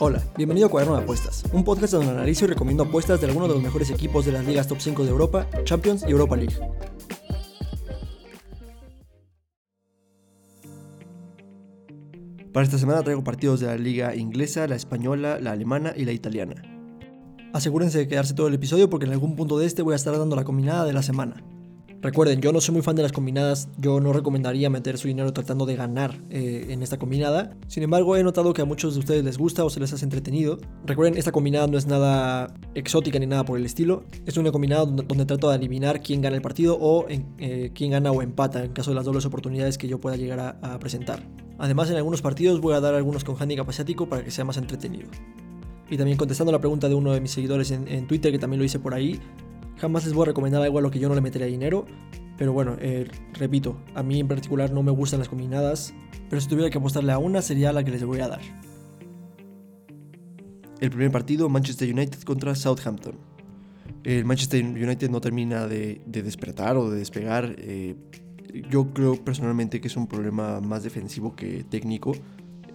Hola, bienvenido a Cuaderno de Apuestas, un podcast donde analizo y recomiendo apuestas de algunos de los mejores equipos de las ligas top 5 de Europa, Champions y Europa League. Para esta semana traigo partidos de la liga inglesa, la española, la alemana y la italiana. Asegúrense de quedarse todo el episodio porque en algún punto de este voy a estar dando la combinada de la semana. Recuerden, yo no soy muy fan de las combinadas, yo no recomendaría meter su dinero tratando de ganar eh, en esta combinada. Sin embargo, he notado que a muchos de ustedes les gusta o se les hace entretenido. Recuerden, esta combinada no es nada exótica ni nada por el estilo. Es una combinada donde, trato de adivinar quién gana el partido o eh, quién gana o empata en caso de las dobles oportunidades que yo pueda llegar a, presentar. Además, en algunos partidos voy a dar algunos con handicap asiático para que sea más entretenido. Y también contestando la pregunta de uno de mis seguidores en, en Twitter, que también lo hice por ahí, Jamás les voy a recomendar algo a lo que yo no le metería dinero. Pero bueno, eh, repito, a mí en particular no me gustan las combinadas. Pero si tuviera que apostarle a una, sería la que les voy a dar. El primer partido, Manchester United contra Southampton. El Manchester United no termina de, despertar o de despegar. Eh, yo creo personalmente que es un problema más defensivo que técnico.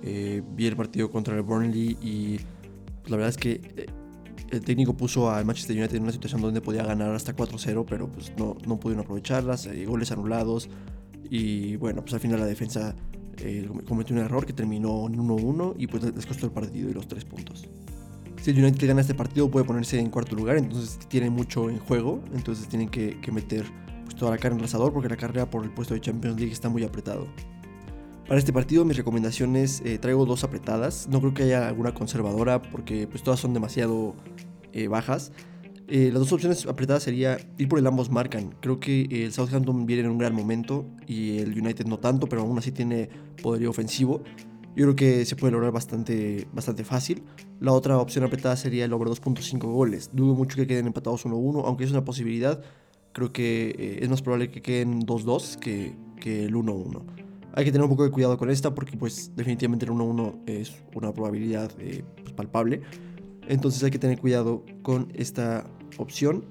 Eh, vi el partido contra el Burnley y pues, la verdad es que el técnico puso al Manchester United en una situación donde podía ganar hasta 4-0, pero pues no, no pudieron aprovecharlas, eh, goles anulados y bueno, pues al final la defensa eh, cometió un error que terminó en 1-1 y pues les costó el partido y los tres puntos. Si el United gana este partido puede ponerse en cuarto lugar, entonces tiene mucho en juego, entonces tienen que, meter pues, toda la carne en el asador porque la carrera por el puesto de Champions League está muy apretado. Para este partido mis recomendaciones eh, traigo dos apretadas. No creo que haya alguna conservadora porque pues todas son demasiado eh, bajas. Eh, las dos opciones apretadas sería ir por el ambos marcan. Creo que el Southampton viene en un gran momento y el United no tanto, pero aún así tiene poderío ofensivo. Yo creo que se puede lograr bastante, bastante fácil. La otra opción apretada sería el over 2.5 goles. Dudo mucho que queden empatados 1-1, aunque es una posibilidad. Creo que es más probable que queden 2-2 que, que el 1-1. Hay que tener un poco de cuidado con esta porque pues definitivamente el 1-1 es una probabilidad eh, pues, palpable. Entonces hay que tener cuidado con esta opción.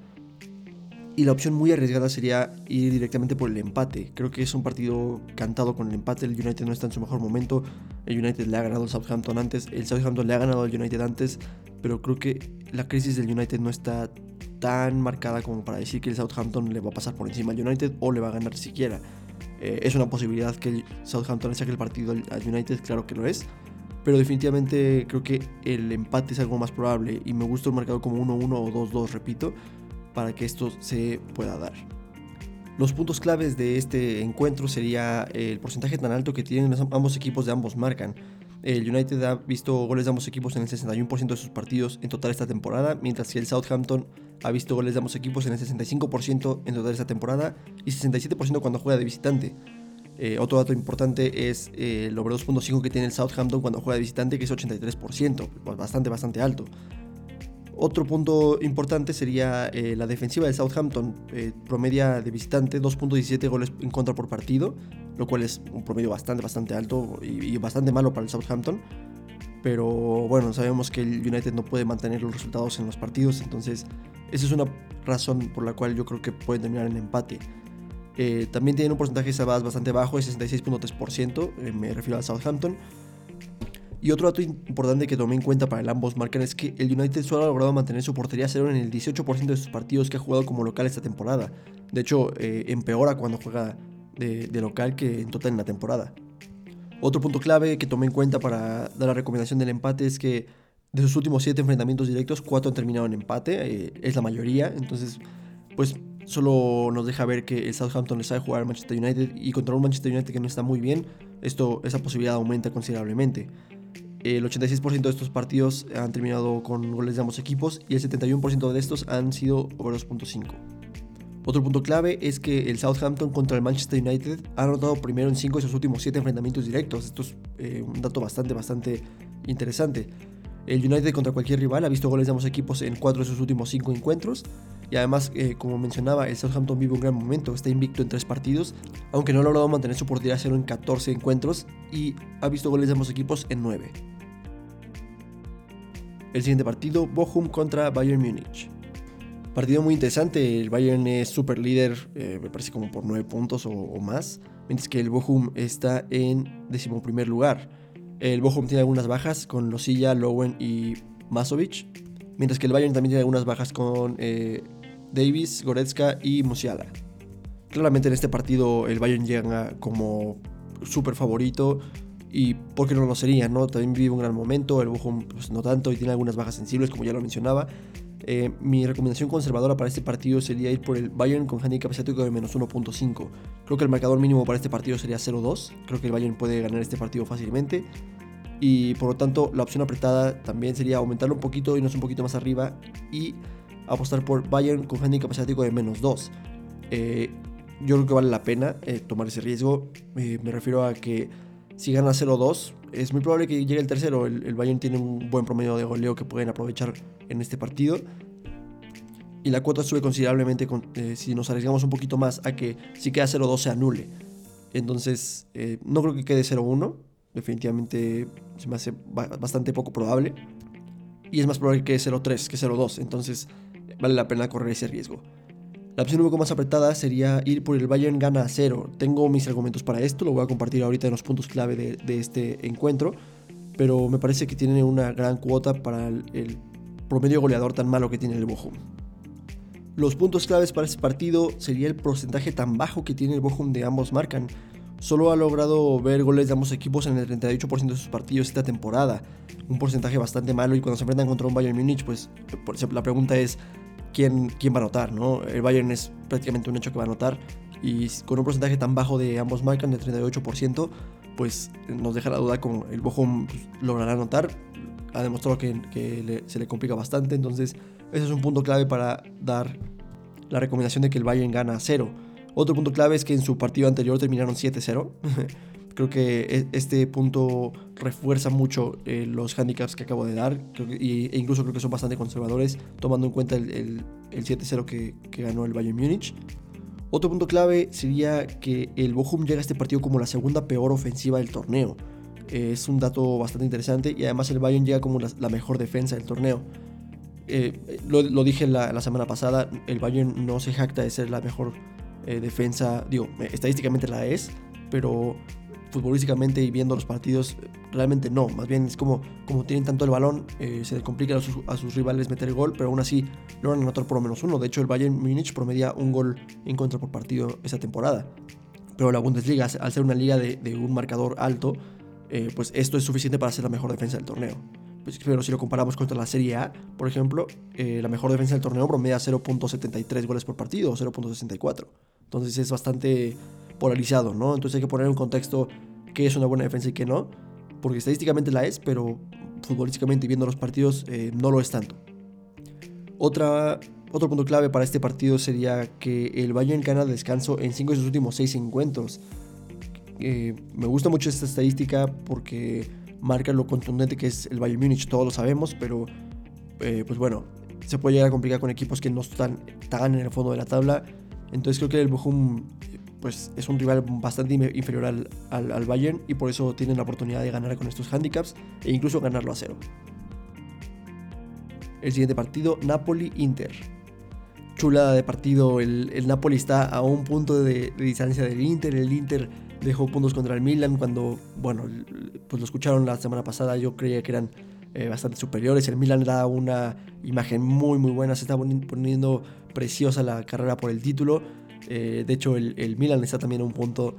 Y la opción muy arriesgada sería ir directamente por el empate. Creo que es un partido cantado con el empate. El United no está en su mejor momento. El United le ha ganado al Southampton antes. El Southampton le ha ganado al United antes. Pero creo que la crisis del United no está tan marcada como para decir que el Southampton le va a pasar por encima al United o le va a ganar siquiera. Eh, es una posibilidad que el Southampton saque el partido al United, claro que lo es. Pero definitivamente creo que el empate es algo más probable y me gusta el marcado como 1-1 o 2-2, repito, para que esto se pueda dar. Los puntos claves de este encuentro sería el porcentaje tan alto que tienen ambos equipos de ambos marcan. El United ha visto goles de ambos equipos en el 61% de sus partidos en total esta temporada, mientras que el Southampton ha visto goles de ambos equipos en el 65% en total esta temporada y 67% cuando juega de visitante. Eh, otro dato importante es eh, el over 2.5 que tiene el Southampton cuando juega de visitante, que es 83%, bastante, bastante alto. Otro punto importante sería eh, la defensiva del Southampton, promedia de visitante 2.17 goles en contra por partido, lo cual es un promedio bastante, bastante alto y, bastante malo para el Southampton. Pero bueno, sabemos que el United no puede mantener los resultados en los partidos, entonces esa es una razón por la cual yo creo que puede terminar en empate. Eh, también tiene un porcentaje de bastante bajo, es 66.3%, eh, me refiero al Southampton. Y otro dato importante que tomé en cuenta para el ambos marcan es que el United solo ha logrado mantener su portería cero en el 18% de sus partidos que ha jugado como local esta temporada. De hecho, eh, empeora cuando juega de, local que en total en la temporada. Otro punto clave que tomé en cuenta para dar la recomendación del empate es que de sus últimos 7 enfrentamientos directos, 4 han terminado en empate, es la mayoría. Entonces, pues solo nos deja ver que el Southampton le sabe jugar al Manchester United y contra un Manchester United que no está muy bien, esto, esa posibilidad aumenta considerablemente. El 86% de estos partidos han terminado con goles de ambos equipos y el 71% de estos han sido over 2.5. Otro punto clave es que el Southampton contra el Manchester United ha anotado primero en 5 de sus últimos 7 enfrentamientos directos. Esto es eh, un dato bastante, bastante interesante. El United contra cualquier rival ha visto goles de ambos equipos en 4 de sus últimos 5 encuentros y además, eh, como mencionaba, el Southampton vive un gran momento, está invicto en 3 partidos, aunque no ha logrado mantener su portería cero en 14 encuentros y ha visto goles de ambos equipos en 9. El siguiente partido, Bochum contra Bayern Múnich. Partido muy interesante, el Bayern es super líder, eh, me parece como por 9 puntos o, más, mientras que el Bochum está en 11 lugar. El Bochum tiene algunas bajas con Losilla, Lowen y Masovic. Mientras que el Bayern también tiene algunas bajas con eh, Davis, Goretzka y Musiala. Claramente en este partido el Bayern llega como súper favorito y porque no lo sería, ¿no? También vive un gran momento, el Bochum pues, no tanto y tiene algunas bajas sensibles como ya lo mencionaba. Eh, mi recomendación conservadora para este partido sería ir por el Bayern con handicap asiático de menos 1.5. Creo que el marcador mínimo para este partido sería 0-2. Creo que el Bayern puede ganar este partido fácilmente. Y por lo tanto, la opción apretada también sería aumentarlo un poquito, irnos un poquito más arriba y apostar por Bayern con handicap asiático de menos 2. Eh, yo creo que vale la pena eh, tomar ese riesgo. me refiero a que si gana 0-2, es muy probable que llegue el tercero. El, Bayern tiene un buen promedio de goleo que pueden aprovechar en este partido. Y la cuota sube considerablemente eh, si nos arriesgamos un poquito más a que si queda 0-2 se anule. Entonces, eh, no creo que quede 0-1. Definitivamente se me hace bastante poco probable. Y es más probable que 0-3 que 0-2. Entonces, vale la pena correr ese riesgo. La opción un poco más apretada sería ir por el Bayern gana a cero. Tengo mis argumentos para esto, lo voy a compartir ahorita en los puntos clave de, este encuentro, pero me parece que tiene una gran cuota para el, promedio goleador tan malo que tiene el Bochum. Los puntos claves para este partido sería el porcentaje tan bajo que tiene el Bochum de ambos marcan. Solo ha logrado ver goles de ambos equipos en el 38% de sus partidos esta temporada. Un porcentaje bastante malo y cuando se enfrentan contra un Bayern Múnich, pues la pregunta es, quién, quién va a anotar, ¿no? El Bayern es prácticamente un hecho que va a anotar y con un porcentaje tan bajo de ambos marcan, de 38%, pues nos deja la duda con el Bochum pues, logrará anotar. Ha demostrado que, se le complica bastante, entonces ese es un punto clave para dar la recomendación de que el Bayern gana a cero. Otro punto clave es que en su partido anterior terminaron 7-0. Creo que e, este punto refuerza mucho eh, los handicaps que acabo de dar e incluso creo que son bastante conservadores tomando en cuenta el, 7-0 que, ganó el Bayern Múnich. Otro punto clave sería que el Bochum llega a este partido como la segunda peor ofensiva del torneo. es un dato bastante interesante y además el Bayern llega como la, mejor defensa del torneo. Eh, lo, dije la, la, semana pasada, el Bayern no se jacta de ser la mejor eh, defensa, digo, estadísticamente la es, pero futbolísticamente y viendo los partidos, realmente no. Más bien es como, como tienen tanto el balón, eh, se le complica a sus, rivales meter el gol, pero aún así logran anotar por lo menos uno. De hecho, el Bayern Múnich promedia un gol en contra por partido esa temporada. Pero la Bundesliga, al ser una liga de, un marcador alto, eh, pues esto es suficiente para ser la mejor defensa del torneo. Pues, pero si lo comparamos contra la Serie A, por ejemplo, eh, la mejor defensa del torneo promedia 0.73 goles por partido o 0.64. Entonces es bastante polarizado, ¿no? Entonces hay que poner en contexto qué es una buena defensa y qué no, porque estadísticamente la es, pero futbolísticamente viendo los partidos eh, no lo es tanto. Otra, otro punto clave para este partido sería que el Bayern gana descanso en 5 de sus últimos 6 encuentros. Eh, me gusta mucho esta estadística porque marca lo contundente que es el Bayern Múnich, todos lo sabemos, pero eh, pues bueno, se puede llegar a complicar con equipos que no están tan en el fondo de la tabla. Entonces creo que el Bochum pues es un rival bastante inferior al, al, Bayern y por eso tienen la oportunidad de ganar con estos handicaps e incluso ganarlo a cero. El siguiente partido, Napoli-Inter. Chulada de partido, el, el, Napoli está a un punto de, distancia del Inter, el Inter dejó puntos contra el Milan cuando, bueno, pues lo escucharon la semana pasada, yo creía que eran eh, bastante superiores, el Milan da una imagen muy muy buena, se está poniendo preciosa la carrera por el título, eh, de hecho, el, Milan está también a un punto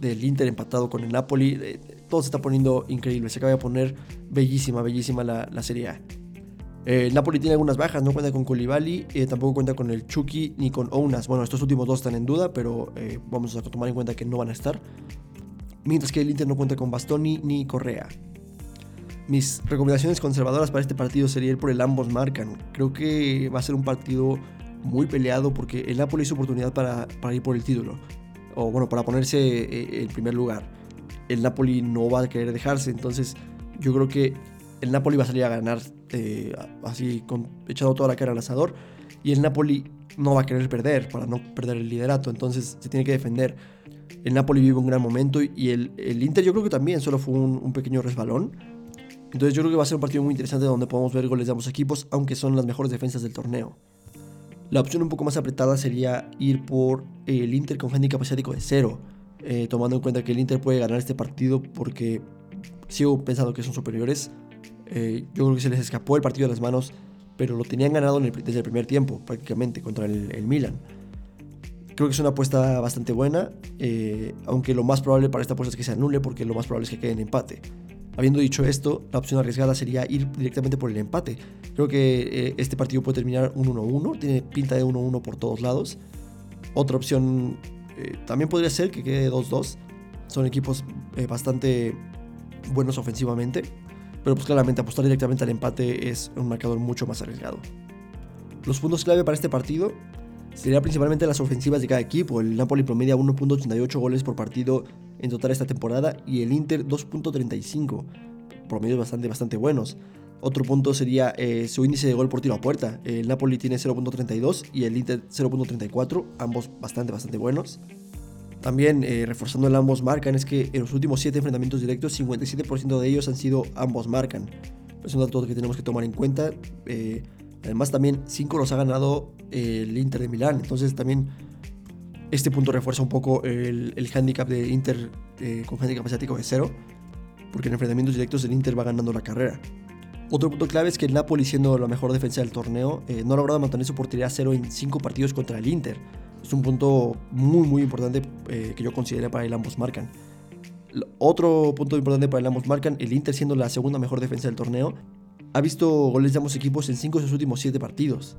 del Inter empatado con el Napoli. Eh, todo se está poniendo increíble. Se acaba de poner bellísima, bellísima la, Serie A. Eh, el Napoli tiene algunas bajas, no cuenta con Koulibaly, tampoco cuenta con el Chucky ni con Ounas. Bueno, estos últimos dos están en duda, pero vamos a tomar en cuenta que no van a estar. Mientras que el Inter no cuenta con Bastoni ni Correa. Mis recomendaciones conservadoras para este partido sería ir por el ambos marcan. Creo que va a ser un partido muy peleado porque el Napoli es oportunidad para, ir por el título. O bueno, para ponerse eh, en primer lugar. El Napoli no va a querer dejarse. Entonces yo creo que el Napoli va a salir a ganar eh, así con, echado toda la cara al asador. Y el Napoli no va a querer perder para no perder el liderato. Entonces se tiene que defender. El Napoli vive un gran momento y el, el Inter yo creo que también solo fue un, un, pequeño resbalón. Entonces yo creo que va a ser un partido muy interesante donde podemos ver goles de ambos equipos, aunque son las mejores defensas del torneo. La opción un poco más apretada sería ir por el Inter con handicap asiático de cero, eh, tomando en cuenta que el Inter puede ganar este partido porque sigo pensando que son superiores. Eh, yo creo que se les escapó el partido de las manos, pero lo tenían ganado desde el primer tiempo, prácticamente, contra el, Milan. Creo que es una apuesta bastante buena, eh, aunque lo más probable para esta apuesta es que se anule, porque lo más probable es que quede en empate. Habiendo dicho esto, la opción arriesgada sería ir directamente por el empate. Creo que eh, este partido puede terminar un 1-1, tiene pinta de 1-1 por todos lados. Otra opción también podría ser que quede 2-2. Son equipos bastante buenos ofensivamente, pero pues claramente apostar directamente al empate es un marcador mucho más arriesgado. Los puntos clave para este partido sería principalmente las ofensivas de cada equipo. El Napoli promedia 1.88 goles por partido en total esta temporada y el Inter 2.35, promedios bastante, bastante buenos. Otro punto sería eh, su índice de gol por tiro a puerta. El Napoli tiene 0.32 y el Inter 0.34, ambos bastante, bastante buenos. También eh, reforzando el ambos marcan es que en los últimos 7 enfrentamientos directos 57% de ellos han sido ambos marcan. Es un dato que tenemos que tomar en cuenta. Eh, además también 5 los ha ganado el Inter de Milán. Entonces también este punto refuerza un poco el, el handicap de Inter eh, con handicap asiático de 0. Porque en enfrentamientos directos el Inter va ganando la carrera. Otro punto clave es que el Napoli, siendo la mejor defensa del torneo, no ha logrado mantener su portería a 0 en 5 partidos contra el Inter es un punto muy, muy importante eh, que yo considero para el ambos marcan. Otro punto importante para el ambos marcan, el Inter siendo la segunda mejor defensa del torneo, ha visto goles de ambos equipos en 5 de sus últimos 7 partidos.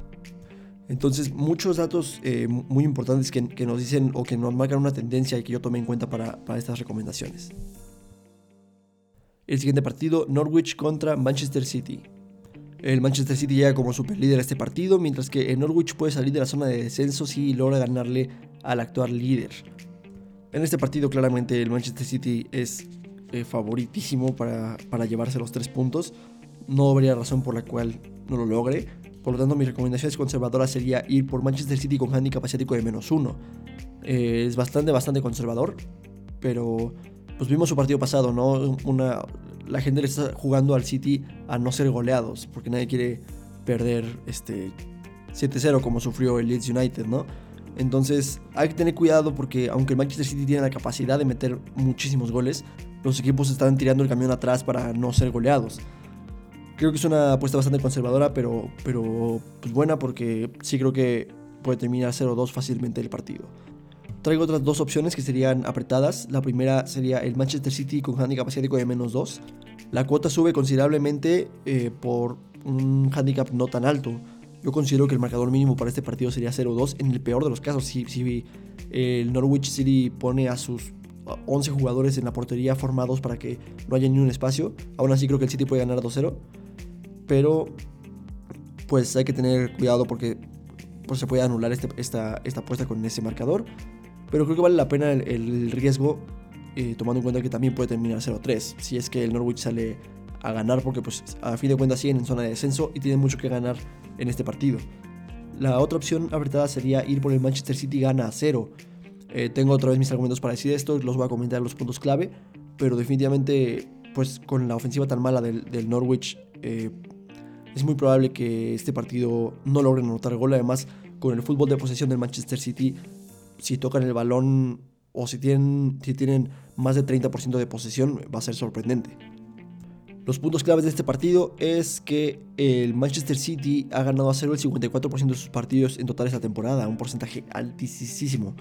Entonces, muchos datos eh, muy importantes que, que, nos dicen o que nos marcan una tendencia y que yo tomé en cuenta para, para estas recomendaciones. El siguiente partido, Norwich contra Manchester City. El Manchester City llega como superlíder a este partido, mientras que el Norwich puede salir de la zona de descenso si logra ganarle al actual líder. En este partido claramente el Manchester City es eh, favoritísimo para, para llevarse los tres puntos. No habría razón por la cual no lo logre. Por lo tanto, mi recomendación conservadora sería ir por Manchester City con handicap asiático de menos uno. Eh, es bastante, bastante conservador, pero pues vimos su partido pasado, ¿no? Una, la gente le está jugando al City a no ser goleados, porque nadie quiere perder este 7-0 como sufrió el Leeds United, ¿no? Entonces hay que tener cuidado porque aunque el Manchester City tiene la capacidad de meter muchísimos goles, los equipos están tirando el camión atrás para no ser goleados. Creo que es una apuesta bastante conservadora, pero, pero pues buena porque sí creo que puede terminar 0-2 fácilmente el partido. Traigo otras dos opciones que serían apretadas. La primera sería el Manchester City con handicap asiático de menos 2. La cuota sube considerablemente eh, por un handicap no tan alto. Yo considero que el marcador mínimo para este partido sería 0-2. En el peor de los casos, si, si el Norwich City pone a sus 11 jugadores en la portería formados para que no haya ni un espacio, aún así creo que el City puede ganar 2-0. Pero pues hay que tener cuidado porque pues, se puede anular este, esta, esta apuesta con ese marcador. Pero creo que vale la pena el, riesgo, eh, tomando en cuenta que también puede terminar 0-3. Si es que el Norwich sale a ganar, porque pues a fin de cuentas siguen en zona de descenso y tienen mucho que ganar en este partido. La otra opción apretada sería ir por el Manchester City gana a 0. Eh, tengo otra vez mis argumentos para decir esto, los voy a comentar los puntos clave, pero definitivamente pues con la ofensiva tan mala del, Norwich eh, es muy probable que este partido no logre anotar gol. Además, con el fútbol de posesión del Manchester City si tocan el balón o si tienen, si tienen más de 30% de posesión, va a ser sorprendente. Los puntos claves de este partido es que el Manchester City ha ganado a cero el 54% de sus partidos en total esta temporada, un porcentaje altísimo.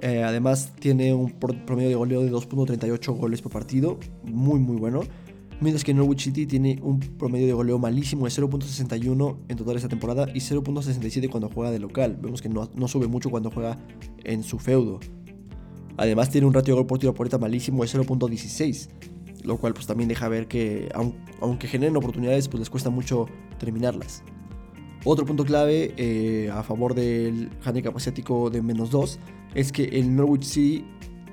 Eh, además tiene un promedio de goleo de 2.38 goles por partido, muy muy bueno mientras que Norwich City tiene un promedio de goleo malísimo de 0.61 en total esta temporada y 0.67 cuando juega de local. Vemos que no, sube mucho cuando juega en su feudo. Además tiene un ratio de gol por tiro malísimo de 0.16, lo cual pues también deja ver que aunque generen oportunidades pues les cuesta mucho terminarlas. Otro punto clave eh, a favor del handicap asiático de menos 2 es que el Norwich City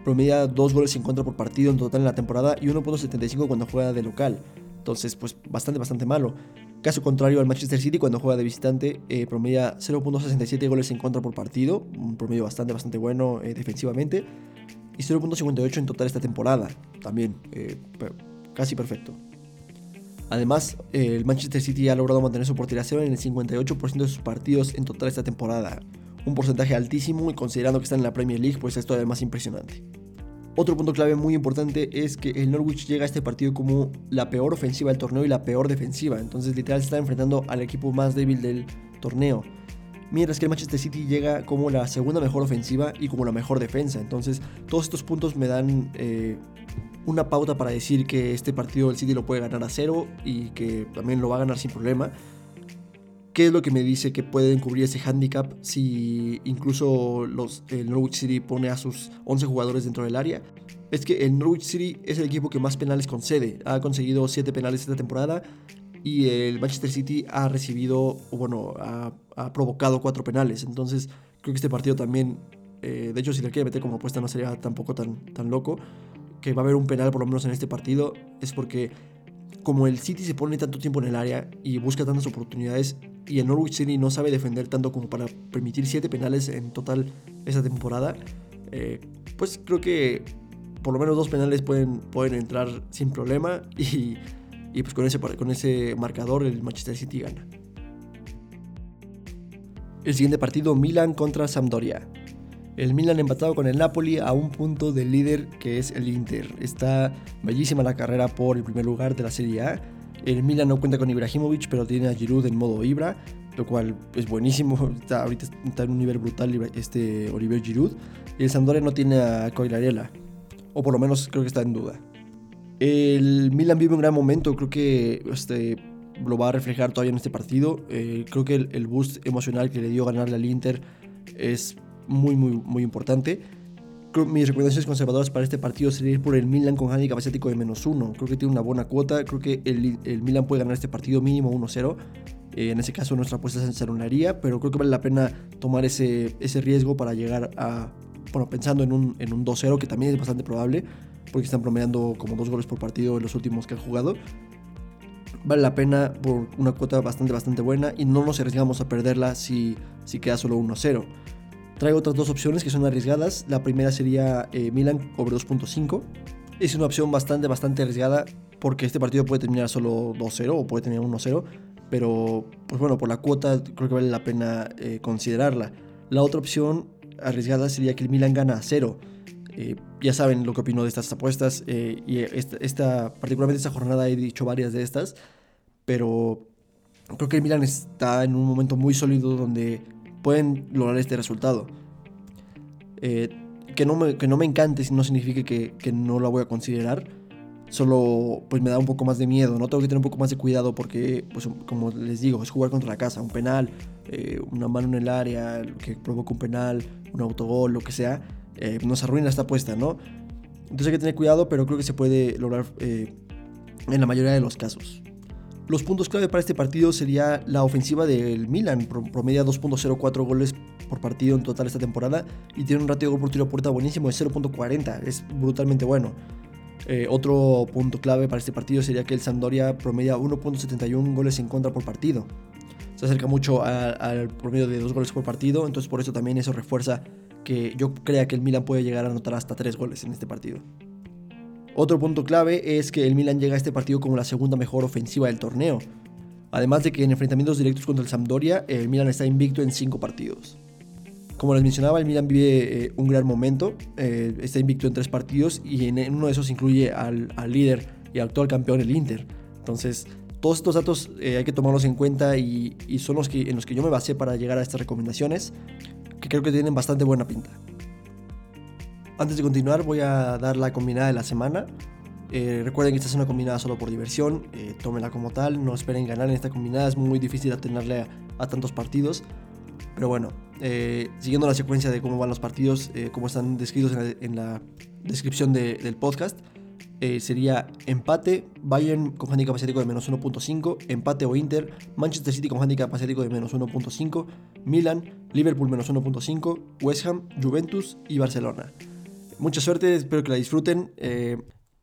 promedia 2 goles en contra por partido en total en la temporada y 1.75 cuando juega de local. Entonces, pues bastante, bastante malo. Caso contrario al Manchester City, cuando juega de visitante, eh, promedia 0.67 goles en contra por partido, un promedio bastante, bastante bueno eh, defensivamente, y 0.58 en total esta temporada, también eh, casi perfecto. Además, el Manchester City ha logrado mantener su portería cero en el 58% de sus partidos en total esta temporada, un porcentaje altísimo y considerando que está en la Premier League, pues es más impresionante. Otro punto clave muy importante es que el Norwich llega a este partido como la peor ofensiva del torneo y la peor defensiva. Entonces literal se está enfrentando al equipo más débil del torneo. Mientras que el Manchester City llega como la segunda mejor ofensiva y como la mejor defensa. Entonces todos estos puntos me dan eh, una pauta para decir que este partido el City lo puede ganar a cero y que también lo va a ganar sin problema. ¿Qué es lo que me dice que pueden cubrir ese handicap si incluso los, el Norwich City pone a sus 11 jugadores dentro del área? Es que el Norwich City es el equipo que más penales concede. Ha conseguido 7 penales esta temporada y el Manchester City ha recibido, bueno, ha, provocado 4 penales. Entonces creo que este partido también, eh, de hecho si le quiere meter como apuesta no sería tampoco tan, tan loco, que va a haber un penal por lo menos en este partido, es porque como el City se pone tanto tiempo en el área y busca tantas oportunidades y el Norwich City no sabe defender tanto como para permitir 7 penales en total esa temporada, eh, pues creo que por lo menos dos penales pueden, pueden entrar sin problema y, y pues con ese, con ese marcador el Manchester City gana. El siguiente partido, Milan contra Sampdoria. El Milan empatado con el Napoli a un punto del líder que es el Inter. Está bellísima la carrera por el primer lugar de la Serie A. El Milan no cuenta con Ibrahimovic, pero tiene a Giroud en modo Ibra, lo cual es buenísimo. Está, ahorita está en un nivel brutal este Oliver Giroud. Y el Sampdoria no tiene a Coilarella, o por lo menos creo que está en duda. El Milan vive un gran momento, creo que este, lo va a reflejar todavía en este partido. Eh, creo que el, el, boost emocional que le dio ganarle al Inter es muy, muy, muy importante. Creo, mis recomendaciones conservadoras para este partido sería ir por el Milan con handicap asiático de menos uno. Creo que tiene una buena cuota. Creo que el, el Milan puede ganar este partido mínimo 1-0. Eh, en ese caso nuestra apuesta se anularía, pero creo que vale la pena tomar ese, ese riesgo para llegar a, bueno, pensando en un, en un 2-0, que también es bastante probable, porque están promediando como dos goles por partido en los últimos que han jugado. Vale la pena por una cuota bastante, bastante buena y no nos arriesgamos a perderla si, si queda solo 1-0. Traigo otras dos opciones que son arriesgadas. La primera sería eh, Milan over 2.5. Es una opción bastante, bastante arriesgada porque este partido puede terminar solo 2-0 o puede terminar 1-0. Pero, pues bueno, por la cuota creo que vale la pena eh, considerarla. La otra opción arriesgada sería que el Milan gana a 0. Eh, ya saben lo que opino de estas apuestas. y esta, esta, particularmente esta jornada he dicho varias de estas. Pero creo que el Milan está en un momento muy sólido donde pueden lograr este resultado. Eh, que, no me, que no me encante no significa que, que, no la voy a considerar. Solo pues me da un poco más de miedo, ¿no? Tengo que tener un poco más de cuidado porque, pues como les digo, es jugar contra la casa, un penal, eh, una mano en el área que provoca un penal, un autogol, lo que sea, eh, nos arruina esta apuesta, ¿no? Entonces hay que tener cuidado, pero creo que se puede lograr en la mayoría de los casos. Los puntos clave para este partido sería la ofensiva del Milan, promedia 2.04 goles por partido en total esta temporada y tiene un ratio de gol por tiro a puerta buenísimo de 0.40, es brutalmente bueno. Eh, otro punto clave para este partido sería que el Sampdoria promedia 1.71 goles en contra por partido. Se acerca mucho al promedio de 2 goles por partido, entonces por eso también eso refuerza que yo crea que el Milan puede llegar a anotar hasta 3 goles en este partido. Otro punto clave es que el Milan llega a este partido como la segunda mejor ofensiva del torneo. Además de que en enfrentamientos directos contra el Sampdoria, el Milan está invicto en 5 partidos. Como les mencionaba, el Milan vive eh, un gran momento, eh, está invicto en 3 partidos y en, uno de esos incluye al, líder y actual campeón, el Inter. Entonces, todos estos datos eh, hay que tomarlos en cuenta y, son los que, en los que yo me basé para llegar a estas recomendaciones, que creo que tienen bastante buena pinta. Antes de continuar voy a dar la combinada de la semana. Eh, recuerden que esta es una combinada solo por diversión, eh, tómenla como tal, no esperen ganar en esta combinada, es muy difícil atenerle a, tantos partidos. Pero bueno, eh, siguiendo la secuencia de cómo van los partidos, como están descritos en la, descripción del podcast, sería empate, Bayern con handicap asiático de menos 1.5, empate o Inter, Manchester City con handicap asiático de menos 1.5, Milan, Liverpool menos 1.5, West Ham, Juventus y Barcelona mucha suerte, espero que la disfruten eh,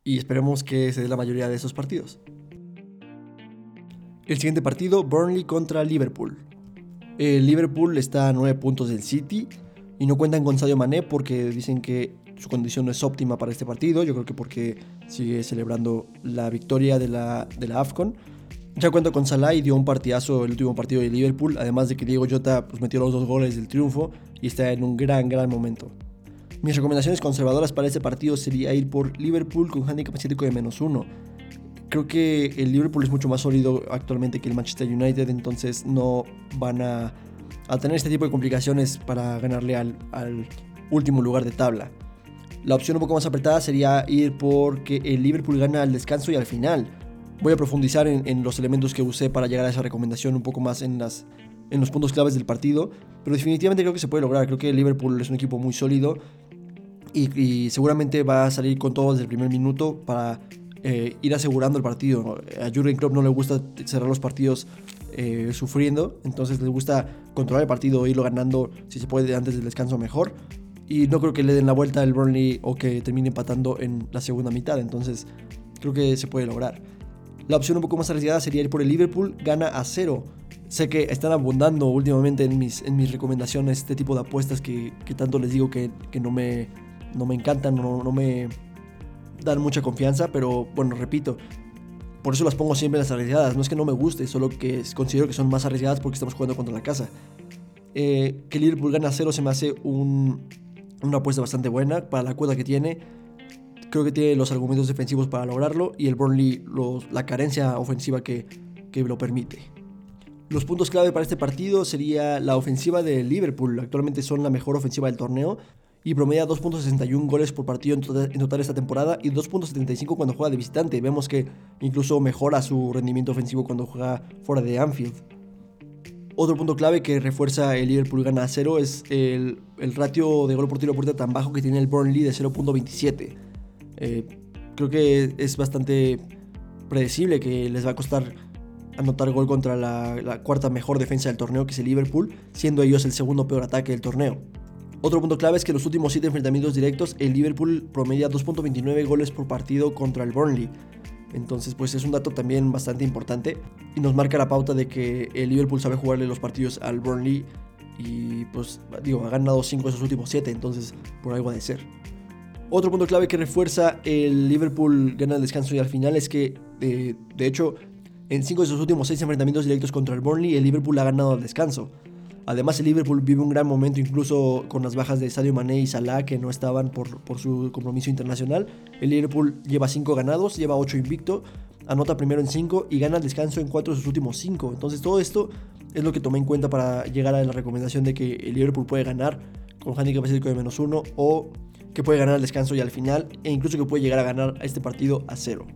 y esperemos que se dé la mayoría de esos partidos. El siguiente partido, Burnley contra Liverpool. El Liverpool está a 9 puntos del City y no cuentan con Sadio Mané porque dicen que su condición no es óptima para este partido. Yo creo que porque sigue celebrando la victoria de la, de la AFCON. Ya cuenta con Salah y dio un partidazo el último partido de Liverpool, además de que Diego Jota pues, metió los dos goles del triunfo y está en un gran, gran momento. Mis recomendaciones conservadoras para este partido sería ir por Liverpool con handicap asiático de menos uno. Creo que el Liverpool es mucho más sólido actualmente que el Manchester United, entonces no van a, tener este tipo de complicaciones para ganarle al, último lugar de tabla. La opción un poco más apretada sería ir porque el Liverpool gana al descanso y al final. Voy a profundizar en, los elementos que usé para llegar a esa recomendación un poco más en, las, en los puntos claves del partido, pero definitivamente creo que se puede lograr. Creo que el Liverpool es un equipo muy sólido y, seguramente va a salir con todo desde el primer minuto para eh, ir asegurando el partido. A Jurgen Klopp no le gusta cerrar los partidos eh, sufriendo, entonces le gusta controlar el partido, irlo ganando si se puede antes del descanso mejor. Y no creo que le den la vuelta al Burnley o que termine empatando en la segunda mitad, entonces creo que se puede lograr. La opción un poco más arriesgada sería ir por el Liverpool, gana a cero. Sé que están abundando últimamente en mis, en mis recomendaciones este tipo de apuestas que, que tanto les digo que, que no me no me encantan, no, me dan mucha confianza, pero bueno, repito, por eso las pongo siempre las arriesgadas. No es que no me guste, solo que considero que son más arriesgadas porque estamos jugando contra la casa. Eh, que Liverpool gana cero se me hace una apuesta bastante buena para la cuota que tiene. Creo que tiene los argumentos defensivos para lograrlo y el Burnley la carencia ofensiva que, que lo permite. Los puntos clave para este partido sería la ofensiva de Liverpool. Actualmente son la mejor ofensiva del torneo y promedia 2.61 goles por partido en total, esta temporada y 2.75 cuando juega de visitante. Vemos que incluso mejora su rendimiento ofensivo cuando juega fuera de Anfield. Otro punto clave que refuerza el Liverpool gana a 0 es el, ratio de gol por tiro puerta tan bajo que tiene el Burnley de 0.27. Eh, creo que es bastante predecible que les va a costar anotar gol contra la, la cuarta mejor defensa del torneo que es el Liverpool, siendo ellos el segundo peor ataque del torneo. Otro punto clave es que en los últimos 7 enfrentamientos directos el Liverpool promedia 2.29 goles por partido contra el Burnley. Entonces pues es un dato también bastante importante y nos marca la pauta de que el Liverpool sabe jugarle los partidos al Burnley y pues digo, ha ganado 5 de esos últimos 7, entonces por algo ha de ser. Otro punto clave que refuerza el Liverpool gana el descanso y al final es que eh, de hecho en 5 de sus últimos 6 enfrentamientos directos contra el Burnley el Liverpool ha ganado al descanso. Además, el Liverpool vive un gran momento, incluso con las bajas de Sadio Mané y Salah, que no estaban por, por su compromiso internacional. El Liverpool lleva 5 ganados, lleva 8 invicto, anota primero en 5 y gana el descanso en 4 de sus últimos 5. Entonces, todo esto es lo que tomé en cuenta para llegar a la recomendación de que el Liverpool puede ganar con handicap de menos 1 o que puede ganar el descanso y al final, e incluso que puede llegar a ganar este partido a 0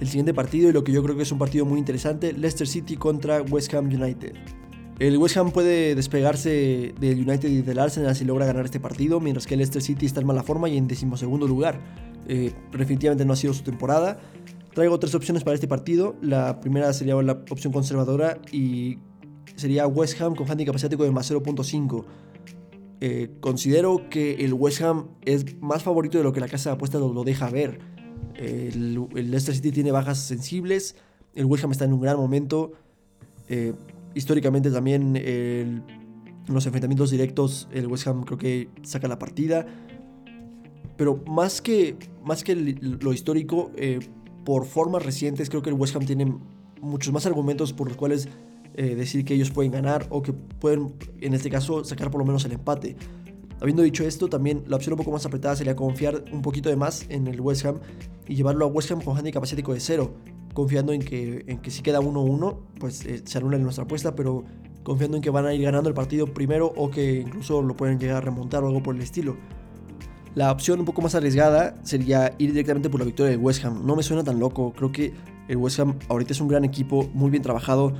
el siguiente partido y lo que yo creo que es un partido muy interesante, Leicester City contra West Ham United. El West Ham puede despegarse del United y del Arsenal si logra ganar este partido, mientras que el Leicester City está en mala forma y en decimosegundo lugar. Eh, definitivamente no ha sido su temporada. Traigo tres opciones para este partido. La primera sería la opción conservadora y sería West Ham con handicap asiático de más 0.5. Eh, considero que el West Ham es más favorito de lo que la casa de apuestas lo deja ver. El, Leicester City tiene bajas sensibles. El West Ham está en un gran momento. Eh, históricamente también los enfrentamientos directos el West Ham creo que saca la partida. Pero más que, más que lo histórico, eh, por formas recientes creo que el West Ham tiene muchos más argumentos por los cuales eh, decir que ellos pueden ganar o que pueden, en este caso, sacar por lo menos el empate. Habiendo dicho esto, también la opción un poco más apretada sería confiar un poquito de más en el West Ham y llevarlo a West Ham con handicap asiático de cero, confiando en que, en que si queda 1-1, pues eh, se anula nuestra apuesta, pero confiando en que van a ir ganando el partido primero o que incluso lo pueden llegar a remontar o algo por el estilo. La opción un poco más arriesgada sería ir directamente por la victoria del West Ham. No me suena tan loco, creo que el West Ham ahorita es un gran equipo, muy bien trabajado,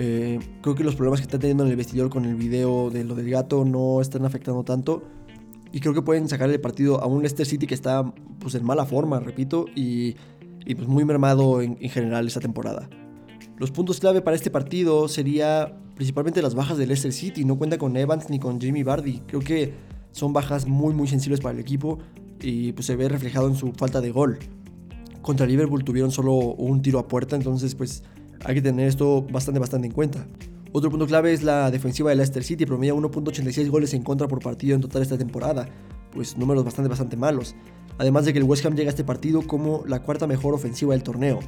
eh, creo que los problemas que está teniendo en el vestidor con el video de lo del gato no están afectando tanto. Y creo que pueden sacar el partido a un Leicester City que está pues, en mala forma, repito, y, pues, muy mermado en, general esta temporada. Los puntos clave para este partido sería principalmente las bajas de Leicester City. No cuenta con Evans ni con Jimmy Bardi. Creo que son bajas muy muy sensibles para el equipo y pues se ve reflejado en su falta de gol. Contra Liverpool tuvieron solo un tiro a puerta, entonces pues hay que tener esto bastante, bastante en cuenta. Otro punto clave es la defensiva de Leicester City, promedia 1.86 goles en contra por partido en total esta temporada, pues números bastante, bastante malos. Además de que el West Ham llega a este partido como la cuarta mejor ofensiva del torneo.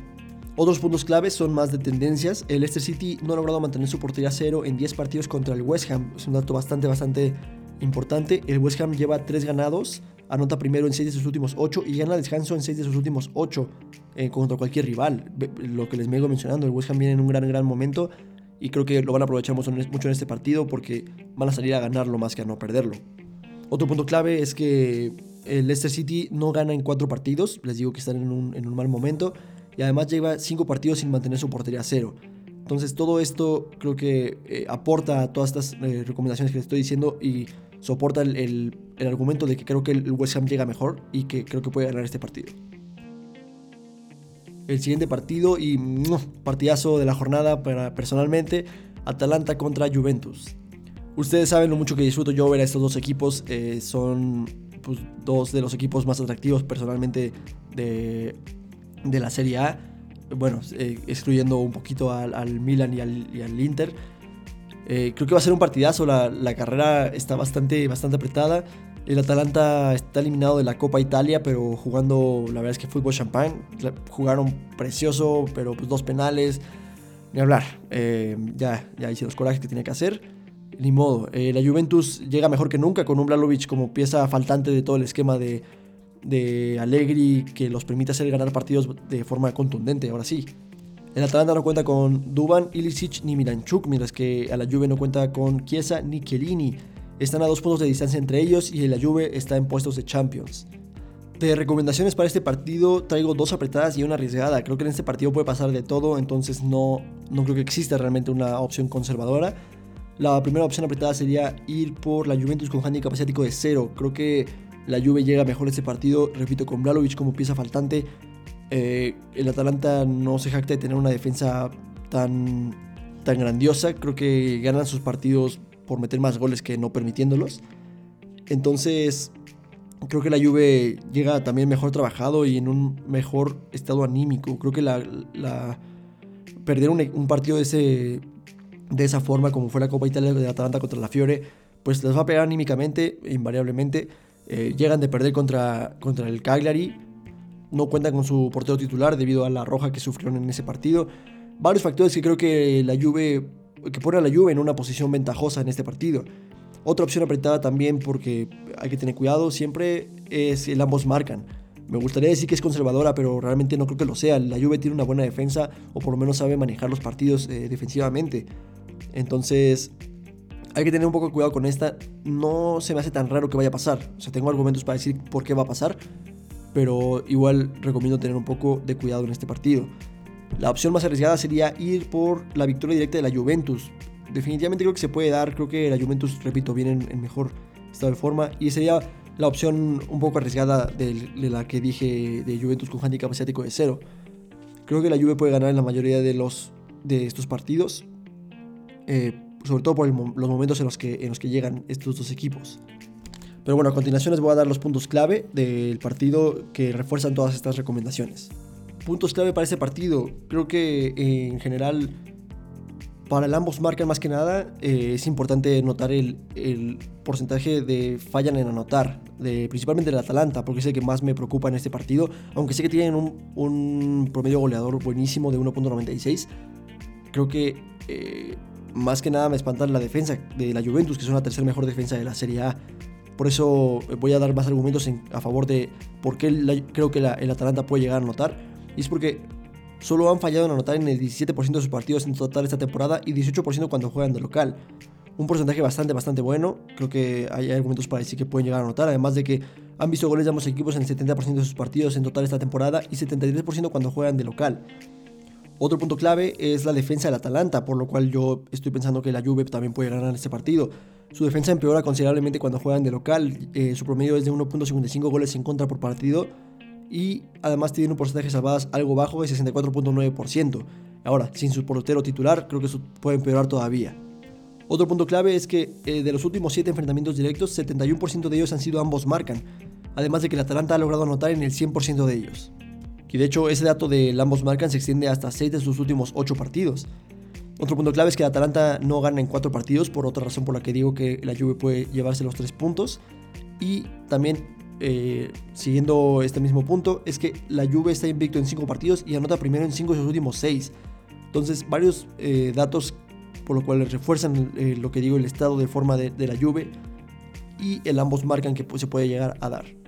Otros puntos claves son más de tendencias. El Leicester City no ha logrado mantener su portería cero en 10 partidos contra el West Ham. Es un dato bastante, bastante Importante, el West Ham lleva 3 ganados, anota primero en 6 de sus últimos 8 y gana descanso en 6 de sus últimos 8 eh, contra cualquier rival. Lo que les vengo mencionando, el West Ham viene en un gran, gran momento y creo que lo van a aprovechar mucho en este partido porque van a salir a ganarlo más que a no perderlo. Otro punto clave es que el Leicester City no gana en 4 partidos, les digo que están en un, mal momento y además lleva 5 partidos sin mantener su portería a cero. Entonces todo esto creo que eh, aporta a todas estas eh, recomendaciones que les estoy diciendo y soporta el, el, argumento de que creo que el West Ham llega mejor y que creo que puede ganar este partido. El siguiente partido y partidazo de la jornada para personalmente, Atalanta contra Juventus. Ustedes saben lo mucho que disfruto yo ver a estos dos equipos. Eh, son pues, dos de los equipos más atractivos personalmente de, de la Serie A. Bueno, eh, excluyendo un poquito al, Milan y al, y al Inter. Eh, creo que va a ser un partidazo. La, la, carrera está bastante, bastante apretada. El Atalanta está eliminado de la Copa Italia, pero jugando, la verdad es que fútbol champán. Jugaron precioso, pero pues dos penales. Ni hablar. Eh, ya, ya hice los corajes que tenía que hacer. Ni modo. la Juventus llega mejor que nunca con un Blalovic como pieza faltante de todo el esquema de, de Allegri que los permite hacer ganar partidos de forma contundente, ahora sí. El Atalanta no cuenta con Duban, Ilicic ni Miranchuk, mientras que a la Juve no cuenta con Chiesa ni Chiellini. Están a dos puntos de distancia entre ellos y la Juve está en puestos de Champions. De recomendaciones para este partido traigo dos apretadas y una arriesgada. Creo que en este partido puede pasar de todo, entonces no, no creo que exista realmente una opción conservadora. La primera opción apretada sería ir por la Juventus con handicap asiático de cero. Creo que la Juve llega mejor a este partido, repito, con Vlalovic como pieza faltante. Eh, el Atalanta no se jacta de tener una defensa tan, tan grandiosa. Creo que ganan sus partidos por meter más goles que no permitiéndolos. Entonces, creo que la Juve llega también mejor trabajado y en un mejor estado anímico. Creo que la, perder un, partido de, ese, de esa forma, como fue la Copa Italia de Atalanta contra la Fiore, pues les va a pegar anímicamente, invariablemente. Eh, llegan de perder contra, contra el Cagliari. No cuentan con su portero titular debido a la roja que sufrieron en ese partido. Varios factores que creo que la Juve que pone a la Juve en una posición ventajosa en este partido. Otra opción apretada también porque hay que tener cuidado siempre es el ambos marcan. Me gustaría decir que es conservadora, pero realmente no creo que lo sea. La Juve tiene una buena defensa o por lo menos sabe manejar los partidos eh, defensivamente. Entonces, hay que tener un poco de cuidado con esta. No se me hace tan raro que vaya a pasar. O sea, tengo argumentos para decir por qué va a pasar. Pero igual recomiendo tener un poco de cuidado en este partido. La opción más arriesgada sería ir por la victoria directa de la Juventus. Definitivamente creo que se puede dar. Creo que la Juventus, repito, viene en, mejor estado de forma. Y sería la opción un poco arriesgada de, la que dije de Juventus con handicap asiático de cero. Creo que la Juve puede ganar en la mayoría de, los, de estos partidos. Eh, sobre todo por los momentos en los, que, en los que llegan estos dos equipos. Pero bueno, a continuación les voy a dar los puntos clave del partido que refuerzan todas estas recomendaciones. Puntos clave para este partido. Creo que en general para el ambos marcan más que nada eh, es importante notar el, el, porcentaje de fallan en anotar, de, principalmente el Atalanta, porque es el que más me preocupa en este partido, aunque sé que tienen un, un promedio goleador buenísimo de 1.96. Creo que eh, más que nada me espanta la defensa de la Juventus, que es la tercera mejor defensa de la Serie A. Por eso eh, voy a dar más argumentos a favor de por qué creo que el Atalanta puede llegar a anotar. Y es porque solo han fallado en anotar en el 17% de sus partidos en total esta temporada y 18% cuando juegan de local. Un porcentaje bastante, bastante bueno. Creo que hay argumentos para decir que pueden llegar a anotar. Además de que han visto goles de ambos equipos en el 70% de sus partidos en total esta temporada y 73% cuando juegan de local. Otro punto clave es la defensa del Atalanta, por lo cual yo estoy pensando que la Juve también puede ganar este partido. Su defensa empeora considerablemente cuando juegan de local, eh, su promedio es de 1.55 goles en contra por partido y además tiene un porcentaje de salvadas algo bajo de 64.9%. Ahora, sin su portero titular, creo que eso puede empeorar todavía. Otro punto clave es que eh, de los últimos 7 enfrentamientos directos, 71% de ellos han sido ambos marcan, además de que el Atalanta ha logrado anotar en el 100% de ellos. Y de hecho ese dato de ambos marcan se extiende hasta 6 de sus últimos 8 partidos. Otro punto clave es que Atalanta no gana en 4 partidos, por otra razón por la que digo que la Juve puede llevarse los 3 puntos. Y también, eh, siguiendo este mismo punto, es que la Juve está invicto en 5 partidos y anota primero en 5 de sus últimos 6. Entonces, varios eh, datos por lo cual refuerzan eh, lo que digo, el estado de forma de, de la Juve. y el ambos marcan que se puede llegar a dar.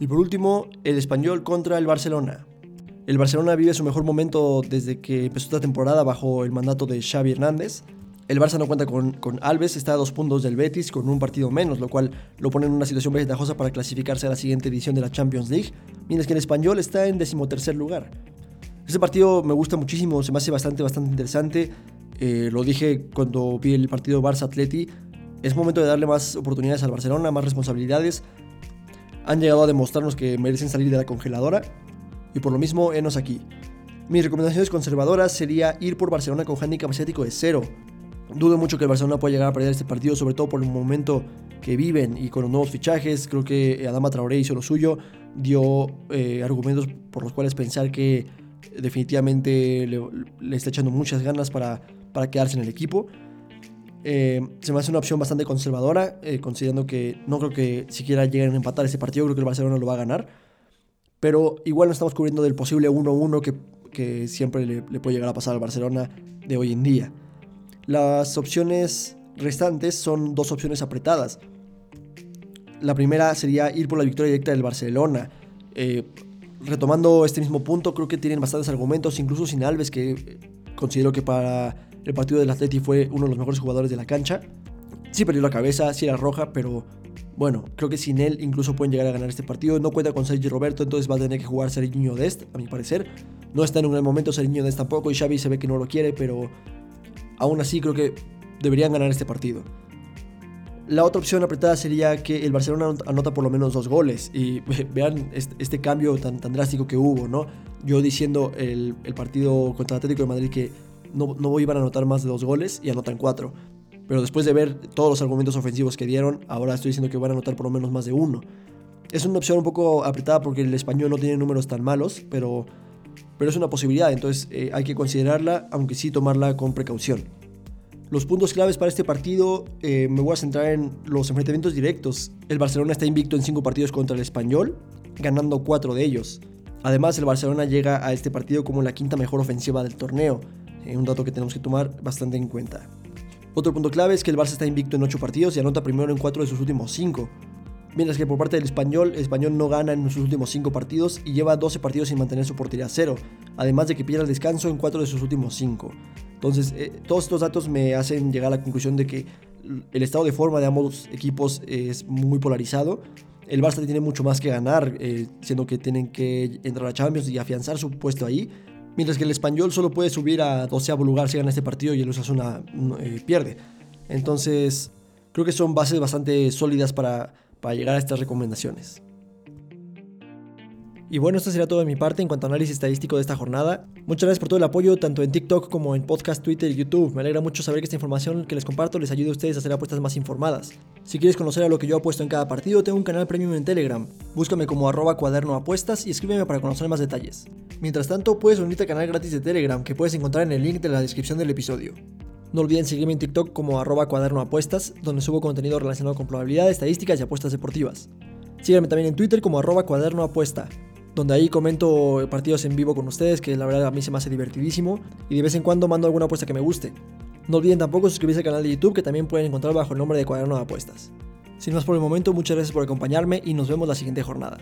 Y por último, el español contra el Barcelona. El Barcelona vive su mejor momento desde que empezó esta temporada bajo el mandato de Xavi Hernández. El Barça no cuenta con, Alves, está a dos puntos del Betis con un partido menos, lo cual lo pone en una situación ventajosa para clasificarse a la siguiente edición de la Champions League, mientras que el español está en decimotercer lugar. Este partido me gusta muchísimo, se me hace bastante, bastante interesante. Eh, lo dije cuando vi el partido Barça-Atleti. Es momento de darle más oportunidades al Barcelona, más responsabilidades han llegado a demostrarnos que merecen salir de la congeladora y por lo mismo enos aquí. Mis recomendaciones conservadoras sería ir por Barcelona con handicap asiático de cero. Dudo mucho que el Barcelona pueda llegar a perder este partido, sobre todo por el momento que viven y con los nuevos fichajes. Creo que Adama Traoré hizo lo suyo, dio eh, argumentos por los cuales pensar que definitivamente le, está echando muchas ganas para, para quedarse en el equipo. Eh, se me hace una opción bastante conservadora, eh, considerando que no creo que siquiera lleguen a empatar ese partido, creo que el Barcelona lo va a ganar. Pero igual no estamos cubriendo del posible 1-1 que, siempre le, puede llegar a pasar al Barcelona de hoy en día. Las opciones restantes son dos opciones apretadas. La primera sería ir por la victoria directa del Barcelona. Eh, retomando este mismo punto, creo que tienen bastantes argumentos, incluso sin Alves, que considero que para el partido del Atleti fue uno de los mejores jugadores de la cancha. Sí perdió la cabeza, sí era roja, pero bueno, creo que sin él incluso pueden llegar a ganar este partido. No cuenta con Sergio Roberto, entonces va a tener que jugar Serginho Dest, a mi parecer. No está en un gran momento Serginho Dest tampoco y Xavi se ve que no lo quiere, pero aún así creo que deberían ganar este partido. La otra opción apretada sería que el Barcelona anota por lo menos dos goles. Y vean este, cambio tan, tan, drástico que hubo, ¿no? Yo diciendo el, el partido contra el Atlético de Madrid que no, no iban a anotar más de dos goles y anotan cuatro. Pero después de ver todos los argumentos ofensivos que dieron, ahora estoy diciendo que van a anotar por lo menos más de uno. Es una opción un poco apretada porque el español no tiene números tan malos, pero, pero es una posibilidad, entonces eh, hay que considerarla, aunque sí tomarla con precaución. Los puntos claves para este partido eh, me voy a centrar en los enfrentamientos directos. El Barcelona está invicto en cinco partidos contra el español, ganando cuatro de ellos. Además, el Barcelona llega a este partido como la quinta mejor ofensiva del torneo, un dato que tenemos que tomar bastante en cuenta. Otro punto clave es que el Barça está invicto en 8 partidos y anota primero en 4 de sus últimos 5. Mientras que por parte del español, el español no gana en sus últimos 5 partidos y lleva 12 partidos sin mantener su portería a cero, además de que pierde el descanso en 4 de sus últimos 5. Entonces, eh, todos estos datos me hacen llegar a la conclusión de que el estado de forma de ambos equipos es muy polarizado. El Barça tiene mucho más que ganar, eh, siendo que tienen que entrar a Champions y afianzar su puesto ahí mientras que el español solo puede subir a doceavo lugar si gana este partido y el Osasuna eh, pierde. Entonces, creo que son bases bastante sólidas para, para llegar a estas recomendaciones. Y bueno, esto sería todo de mi parte en cuanto a análisis estadístico de esta jornada. Muchas gracias por todo el apoyo, tanto en TikTok como en podcast, Twitter y YouTube. Me alegra mucho saber que esta información que les comparto les ayude a ustedes a hacer apuestas más informadas. Si quieres conocer a lo que yo apuesto en cada partido, tengo un canal premium en Telegram. Búscame como arroba cuaderno y escríbeme para conocer más detalles. Mientras tanto, puedes unirte al canal gratis de Telegram que puedes encontrar en el link de la descripción del episodio. No olviden seguirme en TikTok como arroba cuaderno apuestas, donde subo contenido relacionado con probabilidades, estadísticas y apuestas deportivas. Síganme también en Twitter como arroba cuaderno apuesta donde ahí comento partidos en vivo con ustedes, que la verdad a mí se me hace divertidísimo, y de vez en cuando mando alguna apuesta que me guste. No olviden tampoco suscribirse al canal de YouTube, que también pueden encontrar bajo el nombre de Cuaderno de Apuestas. Sin más por el momento, muchas gracias por acompañarme y nos vemos la siguiente jornada.